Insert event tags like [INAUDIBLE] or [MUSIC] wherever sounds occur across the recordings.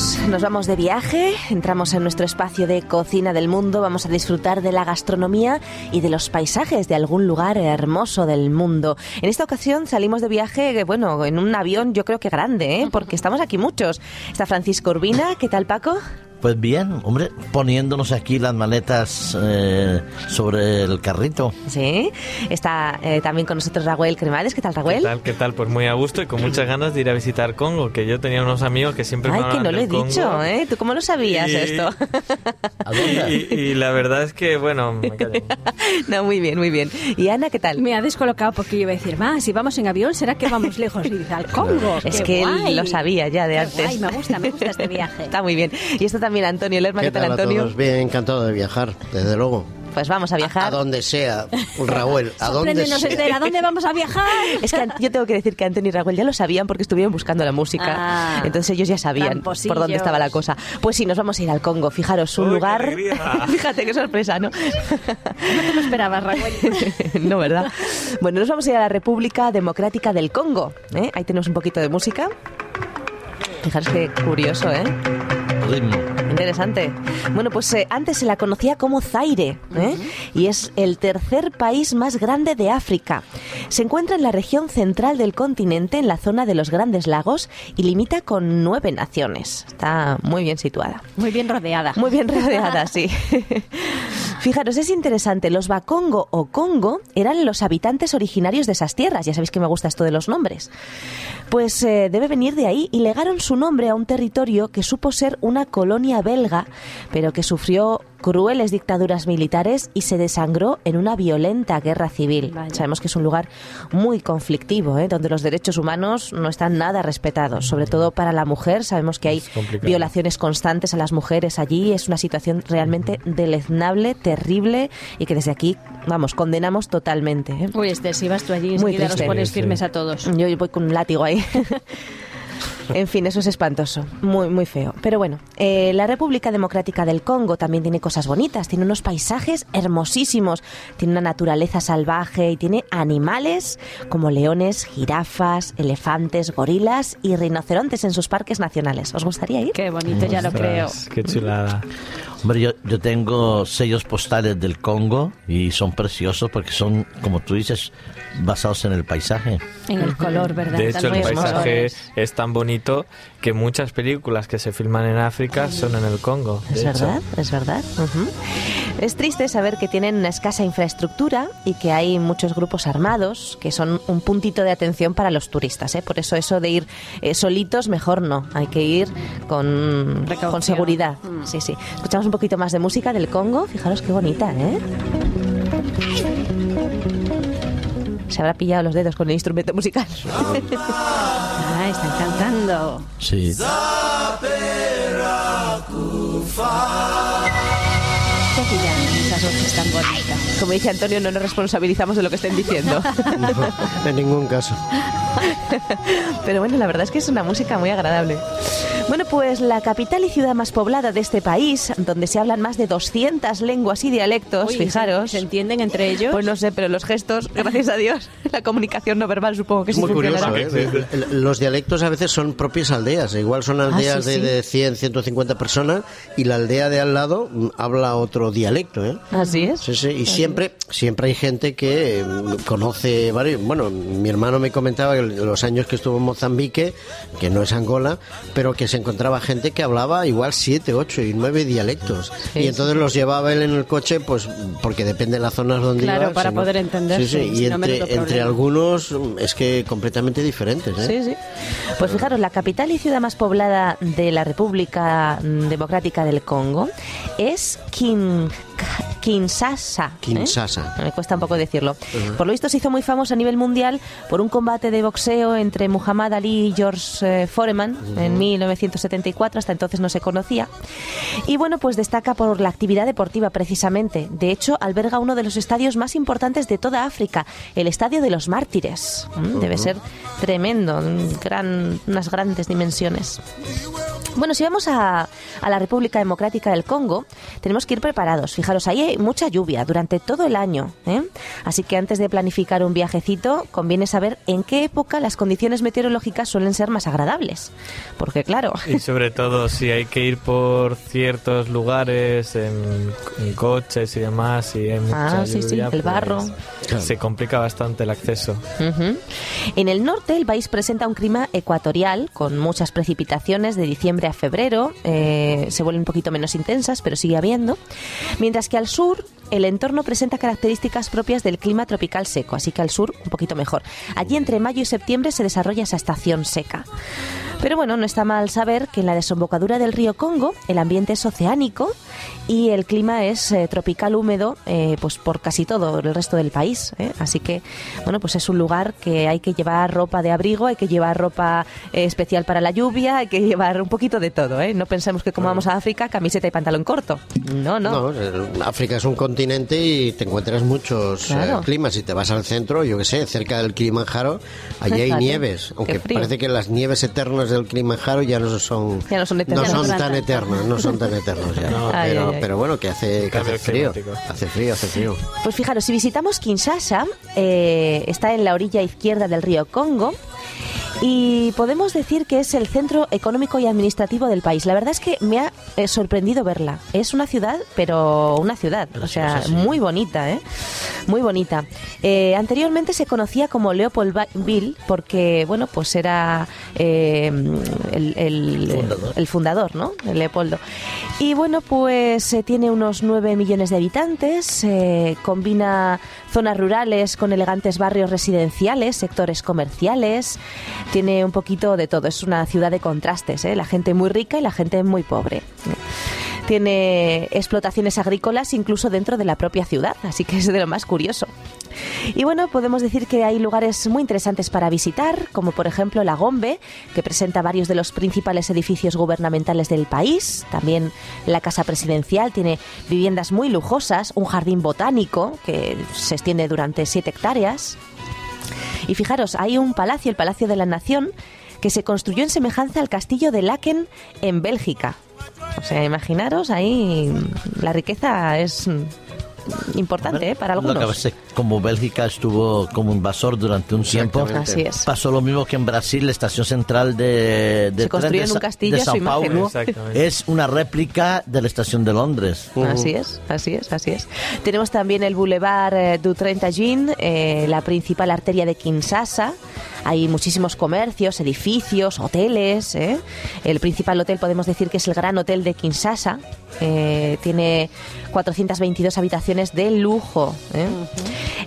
fijaros, nos vamos de viaje, entramos en nuestro espacio de cocina del mundo, vamos a disfrutar de la gastronomía y de los paisajes de algún lugar hermoso del mundo. En esta ocasión salimos de viaje, bueno, en un avión yo creo que grande, ¿eh? porque estamos aquí muchos. Está Francisco Urbina, ¿qué tal Paco? Pues bien, hombre, poniéndonos aquí las maletas eh, sobre el carrito. Sí, está eh, también con nosotros Raúl Cremades. ¿Qué tal, Raúl? ¿Qué tal? ¿Qué tal? Pues muy a gusto y con muchas ganas de ir a visitar Congo, que yo tenía unos amigos que siempre Ay, me que no lo he del dicho, Congo. ¿eh? ¿Tú cómo lo sabías Y- esto? ¿A dónde? Y, y la verdad es que, bueno, me callo. [LAUGHS] no, muy bien, muy bien. ¿Y Ana, qué tal? Me ha descolocado porque yo iba a decir, más, si vamos en avión, ¿será que vamos lejos? Y dice, al Congo. [LAUGHS] Es ¡Qué que guay! él lo sabía ya de Qué antes. guay, me gusta, me gusta este viaje. [LAUGHS] Está muy bien. Y está también Antonio Lerma. ¿Qué, ¿Qué tal, tal a Antonio? todos? Bien, encantado de viajar, desde luego. Pues vamos a A, viajar. a donde sea, Raúl, a donde sea. ¿a dónde vamos a viajar? [LAUGHS] Es que yo tengo que decir que Antonio y Raúl ya lo sabían porque estuvieron buscando la música. Ah, Entonces ellos ya sabían por dónde estaba la cosa. Pues sí, nos vamos a ir al Congo. Fijaros, un ¡Uy, qué lugar. [LAUGHS] Fíjate qué sorpresa, ¿no? No te lo esperabas, Raquel. [LAUGHS] no, ¿verdad? Bueno, nos vamos a ir a la República Democrática del Congo. ¿eh? Ahí tenemos un poquito de música. Fijaros qué curioso, ¿eh? Ritmo. Interesante. Bueno, pues eh, antes se la conocía como Zaire ¿eh? y es el tercer país más grande de África. Se encuentra en la región central del continente, en la zona de los Grandes Lagos y limita con nueve naciones. Está muy bien situada. Muy bien rodeada. Muy bien rodeada, [LAUGHS] sí. [LAUGHS] Fijaros, es interesante. Los Bakongo o Congo eran los habitantes originarios de esas tierras. Ya sabéis que me gusta esto de los nombres. Pues eh, debe venir de ahí y legaron su nombre a un territorio que supo ser una colonia belga, pero que sufrió crueles dictaduras militares y se desangró en una violenta guerra civil. Sabemos que es un lugar muy conflictivo, ¿eh? donde los derechos humanos no están nada respetados, sobre todo para la mujer. Sabemos que hay violaciones constantes a las mujeres allí. Es una situación realmente deleznable, terrible y que desde aquí, vamos, condenamos totalmente. ¿eh? Uy, Esther, si vas tú allí, Muy enseguida los triste. pones Sí, sí. firmes a todos. Yo voy con un látigo ahí. [LAUGHS] En fin, eso es espantoso, muy muy feo. Pero bueno, eh, la República Democrática del Congo también tiene cosas bonitas, tiene unos paisajes hermosísimos, tiene una naturaleza salvaje y tiene animales como leones, jirafas, elefantes, gorilas y rinocerontes en sus parques nacionales. ¿Os gustaría ir? Qué bonito, ya lo creo. Qué chulada. Hombre, yo, yo tengo sellos postales del Congo y son preciosos porque son, como tú dices, basados en el paisaje. En el color, ¿verdad? De hecho, el paisaje colores. es tan bonito que muchas películas que se filman en África son en el Congo. Es hecho. verdad, es verdad. Es triste saber que tienen una escasa infraestructura y que hay muchos grupos armados que son un puntito de atención para los turistas. ¿eh? Por eso eso de ir eh, solitos, mejor no. Hay que ir con, Precaución. con seguridad. Mm. Sí, sí. Escuchamos un poquito más de música del Congo. Fijaros qué bonita, ¿eh? Se habrá pillado los dedos con el instrumento musical. [LAUGHS] Ah, están cantando. Sí. ¿Qué pillan esas voces tan bonitas? Como dice Antonio, no nos responsabilizamos de lo que estén diciendo. [LAUGHS] En ningún caso. Pero bueno, la verdad es que es una música muy agradable. Bueno, pues la capital y ciudad más poblada de este país, donde se hablan más de 200 lenguas y dialectos, Uy, fijaros. ¿Se entienden entre [LAUGHS] ellos? Pues no sé, pero los gestos, gracias a Dios, [LAUGHS] la comunicación no verbal supongo que Es sí muy curioso. ¿eh? Los dialectos a veces son propias aldeas. Igual son aldeas Ah, sí, sí. De, de 100, 150 personas y la aldea de al lado mm, habla otro dialecto, ¿eh? Así es. Sí, sí, y siempre, siempre hay gente que mm, conoce varios. Bueno, mi hermano me comentaba que los años que estuvo en Mozambique, que no es Angola, pero que se encontraba gente que hablaba igual siete, ocho y nueve dialectos. Sí, y entonces los llevaba él en el coche, pues porque depende de las zonas donde Claro, iba, para poder entenderse, Sí, y entre, algunos es que completamente diferentes. ¿eh? Sí, sí. Pues fijaros, la capital y ciudad más poblada de la República Democrática del Congo es Kin- Kinshasa. ¿eh? Kinshasa. Me cuesta un poco decirlo. Por lo visto se hizo muy famoso a nivel mundial por un combate de boxeo entre Muhammad Ali y George eh, Foreman en 1974. Hasta entonces no se conocía. Y bueno, pues destaca por la actividad deportiva precisamente. De hecho, alberga uno de los estadios más importantes de toda África, el Estadio de los Mártires. Mm, Debe ser tremendo, un gran- unas grandes dimensiones. Bueno, si vamos a, a la República Democrática del Congo, tenemos que ir preparados. Fijaros, ahí mucha lluvia durante todo el año. ¿eh? Así que antes de planificar un viajecito, conviene saber en qué época las condiciones meteorológicas suelen ser más agradables. Porque claro, Y sobre [LAUGHS] todo si hay que ir por ciertos lugares en, en coches y demás y hay mucha Ah, sí, sí, el barro. pues, se complica bastante el acceso. Ujú. En el norte el país presenta un clima ecuatorial con muchas precipitaciones de diciembre a febrero. eh, se vuelven un poquito menos intensas, pero sigue habiendo. Mientras que al sur el entorno presenta características propias del clima tropical seco, así que al sur un poquito mejor. Allí entre mayo y septiembre se desarrolla esa estación seca. Pero bueno, no está mal saber que en la desembocadura del río Congo el ambiente es oceánico y el clima es eh, tropical húmedo eh, pues por casi todo el resto del país. ¿eh? Así que, bueno, pues es un lugar que hay que llevar ropa de abrigo, hay que llevar ropa especial para la lluvia, hay que llevar un poquito de todo. No pensemos que como vamos a África, camiseta y pantalón corto. No, no. No, África es un continente y te encuentras muchos Claro. climas. Si te vas al centro, yo que sé, cerca del Kilimanjaro, allí hay nieves. Aunque parece que las nieves eternas del Kilimanjaro ya no son, Ya no son eternas. no son Ya no tan son eternas, no son tan eternas ya. [LAUGHS] Ay, pero, ay, ay. pero bueno, que hace, que hace frío. Hace frío, hace frío. Pues fijaros, si visitamos Kinshasa, eh, está en la orilla izquierda del río Congo. Y podemos decir que es el centro económico y administrativo del país. La verdad es que me ha eh, sorprendido verla. Es una ciudad, pero una ciudad. O sea, muy bonita, ¿eh? Muy bonita. Eh, anteriormente se conocía como Leopoldville porque, bueno, pues era eh, el, el- Fundador. el fundador, ¿no? Leopoldo. Y bueno, pues eh, tiene unos 9 millones de habitantes, eh, combina zonas rurales con elegantes barrios residenciales, sectores comerciales, tiene un poquito de todo. Es una ciudad de contrastes, ¿eh? la gente muy rica y la gente muy pobre. Tiene explotaciones agrícolas incluso dentro de la propia ciudad, así que es de lo más curioso. Y bueno, podemos decir que hay lugares muy interesantes para visitar, como por ejemplo la Gombe, que presenta varios de los principales edificios gubernamentales del país. También la Casa Presidencial tiene viviendas muy lujosas, un jardín botánico que se extiende durante 7 hectáreas. Y fijaros, hay un palacio, el Palacio de la Nación, que se construyó en semejanza al castillo de Laken en Bélgica. O sea, imaginaros, ahí la riqueza es importante ¿eh? para Lo que algunos. pasa como Bélgica estuvo como invasor durante un tiempo. Así es. pasó lo mismo que en Brasil, la estación central de, de Se construyó tren de en un castillo de Sao. Paulo. Es una réplica de la estación de Londres. Así es, así es, así es. Tenemos también el Boulevard eh, du Trentagin, eh, la principal arteria de Kinshasa. Hay muchísimos comercios, edificios, hoteles. ¿eh? El principal hotel podemos decir que es el Gran Hotel de Kinshasa. Eh, tiene 422 habitaciones de lujo. ¿eh?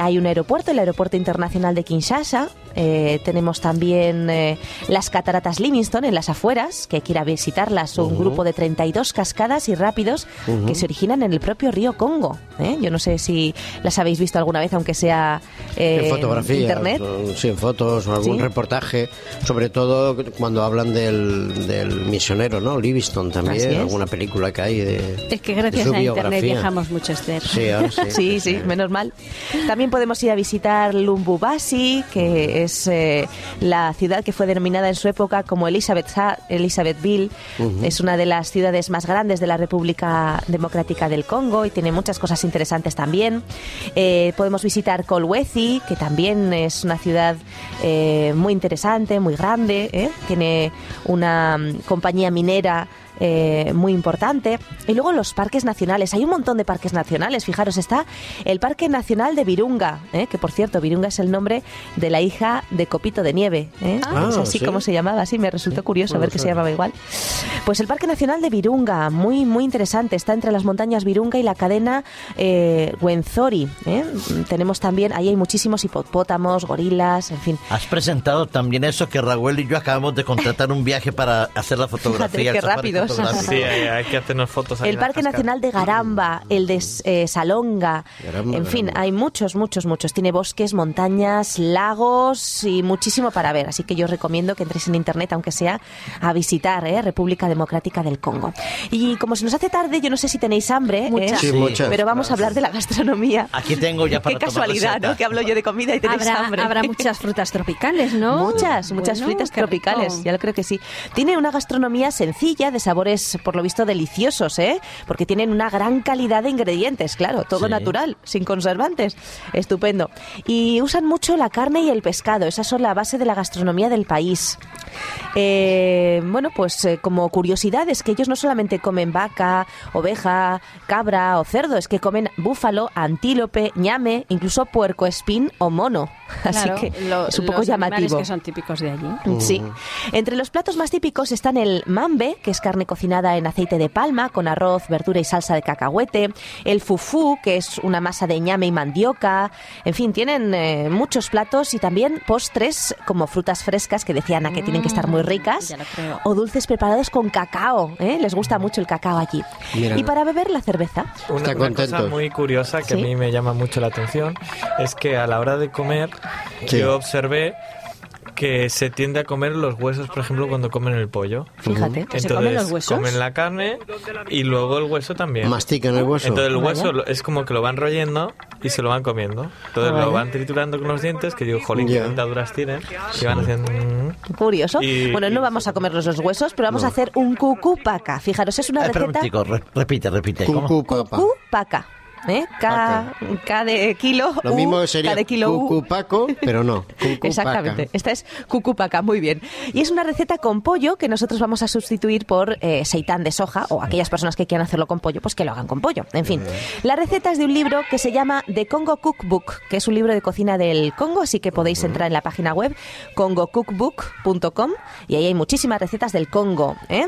Hay un aeropuerto, el Aeropuerto Internacional de Kinshasa. Eh, tenemos también eh, las cataratas Livingston en las afueras, que hay que ir a visitarlas. Un grupo de 32 cascadas y rápidos que se originan en el propio río Congo. ¿eh? Yo no sé si las habéis visto alguna vez, aunque sea eh, en fotografía, internet. o- sí, en fotos o algún Sí. reportaje, sobre todo cuando hablan del, del misionero, ¿no? Livingston también, es. alguna película que hay de Es que gracias a Internet viajamos mucho, Esther. Sí, sí. [LAUGHS] Sí, sí, menos mal. También podemos ir a visitar Lumbubasi, que es eh, la ciudad que fue denominada en su época como Elizabeth Elizabethville. Es una de las ciudades más grandes de la República Democrática del Congo y tiene muchas cosas interesantes también. Eh, podemos visitar Kolwezi, que también es una ciudad eh, muy interesante, muy grande. Tiene una mm, compañía minera eh, muy importante. Y luego los parques nacionales. Hay un montón de parques nacionales. Fijaros, está el Parque Nacional de Virunga, ¿eh? que por cierto, Virunga es el nombre de la hija de Copito de Nieve. ¿eh? Ah, es así ¿sí? como se llamaba, así me resultó curioso ver que se llamaba igual. Pues el Parque Nacional de Virunga, muy, muy interesante. Está entre las montañas Virunga y la cadena eh, Wenzori. ¿eh? Tenemos también, ahí hay muchísimos hipopótamos, gorilas, en fin. Has presentado también eso que Raúl y yo acabamos de contratar un viaje para hacer la fotografía. [LAUGHS] Qué fotográfico. Sí, hay, hay que hacernos fotos ahí El Parque. Nacional de Garamba, el de eh, Salonga, Garamba, en fin, Garamba. hay muchos, muchos, muchos. Tiene bosques, montañas, lagos y muchísimo para ver. Así que yo os recomiendo que entréis en internet, aunque sea a visitar ¿eh? República Democrática del Congo. Y como se nos hace tarde, yo no sé si tenéis hambre, ¿eh? Sí, muchas. pero vamos a hablar de la gastronomía. Aquí tengo ya [LAUGHS] para Qué casualidad. ¿no? Que hablo yo de comida y tenéis Habrá, hambre. habrá [LAUGHS] muchas frutas tropicales, ¿no? Muchas, muchas Bueno, frutas tropicales, rico. ya lo creo que sí. Tiene una gastronomía sencilla, de sabor sabores, por lo visto, deliciosos, ¿eh? Porque tienen una gran calidad de ingredientes, claro, todo Sí. natural, sin conservantes. Estupendo. Y usan mucho la carne y el pescado, esas son la base de la gastronomía del país. Eh, bueno, pues eh, como curiosidad es que ellos no solamente comen vaca, oveja, cabra o cerdo, es que comen búfalo, antílope, ñame, incluso puerco espín o mono. [LAUGHS] Claro, Así que lo- es un poco los llamativo. que son típicos de allí. Sí. Entre los platos más típicos están el mambe, que es carne cocinada en aceite de palma con arroz, verdura y salsa de cacahuete, el fufú, que es una masa de ñame y mandioca, en fin, tienen eh, muchos platos y también postres como frutas frescas que decía Ana que tienen que estar muy ricas ya lo creo. o dulces preparados con cacao, ¿eh? les gusta mucho el cacao allí. Mira. Y para beber la cerveza. Una, una cosa muy curiosa que Sí. a mí me llama mucho la atención es que a la hora de comer Sí. yo observé que se tiende a comer los huesos, por ejemplo, cuando comen el pollo. Fíjate. ¿Que se comen los huesos? comen la carne y luego el hueso también. Mastican el hueso. Entonces el hueso lo- es como que lo van royendo y se lo van comiendo. Entonces Vaya. lo van triturando con los dientes, que digo, jolín, qué Ya. dentaduras tienen. Y van haciendo... mm. Curioso. Y- bueno, no vamos a comernos los huesos, pero vamos a hacer un cucupaca. Fijaros, es una Eh, espera un receta... re- repite, repite. ¿cómo? Cucu, papá. Cucupaca. ¿Eh? K, K de kilo. Lo U, mismo sería K de kilo U. cucupaco, pero no. [LAUGHS] cucupaca. Exactamente. Esta es cucupaca, muy bien. Y es una receta con pollo que nosotros vamos a sustituir por eh, seitán de soja o aquellas personas que quieran hacerlo con pollo, pues que lo hagan con pollo. En fin, la receta es de un libro que se llama The Congo Cookbook, que es un libro de cocina del Congo, así que podéis entrar en la página web congocookbook.com y ahí hay muchísimas recetas del Congo. ¿eh?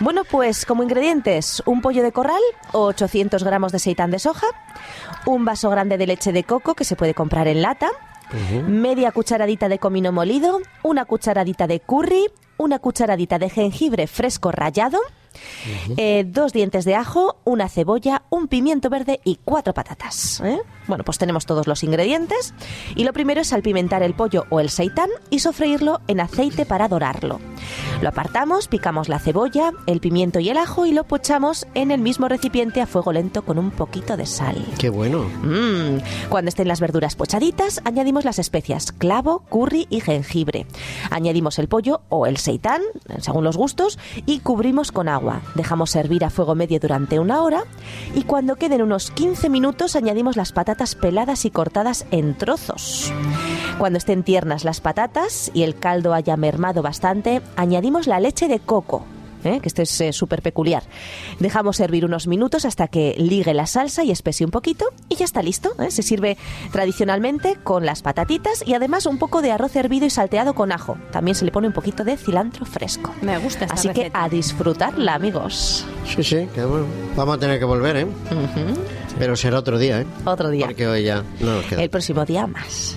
Bueno, pues como ingredientes, un pollo de corral, 800 gramos de seitán de soja, un vaso grande de leche de coco que se puede comprar en lata, media cucharadita de comino molido, una cucharadita de curry, una cucharadita de jengibre fresco rallado, eh, dos dientes de ajo, una cebolla, un pimiento verde y cuatro patatas. ¿eh? Bueno, pues tenemos todos los ingredientes y lo primero es salpimentar el pollo o el seitán y sofreírlo en aceite para dorarlo. Lo apartamos, picamos la cebolla, el pimiento y el ajo y lo pochamos en el mismo recipiente a fuego lento con un poquito de sal. Qué bueno. Mm. Cuando estén las verduras pochaditas, añadimos las especias clavo, curry y jengibre. Añadimos el pollo o el seitán, según los gustos, y cubrimos con agua. Dejamos hervir a fuego medio durante una hora y cuando queden unos 15 minutos añadimos las patatas peladas y cortadas en trozos. Cuando estén tiernas las patatas y el caldo haya mermado bastante, añadimos la leche de coco. ¿eh? que esto es eh, súper peculiar. Dejamos hervir unos minutos hasta que ligue la salsa y espese un poquito y ya está listo. ¿eh? Se sirve tradicionalmente con las patatitas y además un poco de arroz hervido y salteado con ajo. También se le pone un poquito de cilantro fresco. Me gusta esta Así que receta. a disfrutarla, amigos. Sí, sí, que bueno. Vamos a tener que volver, ¿eh? Ujú. Pero será otro día, ¿eh? Otro día. Porque hoy ya no nos queda. El próximo día más.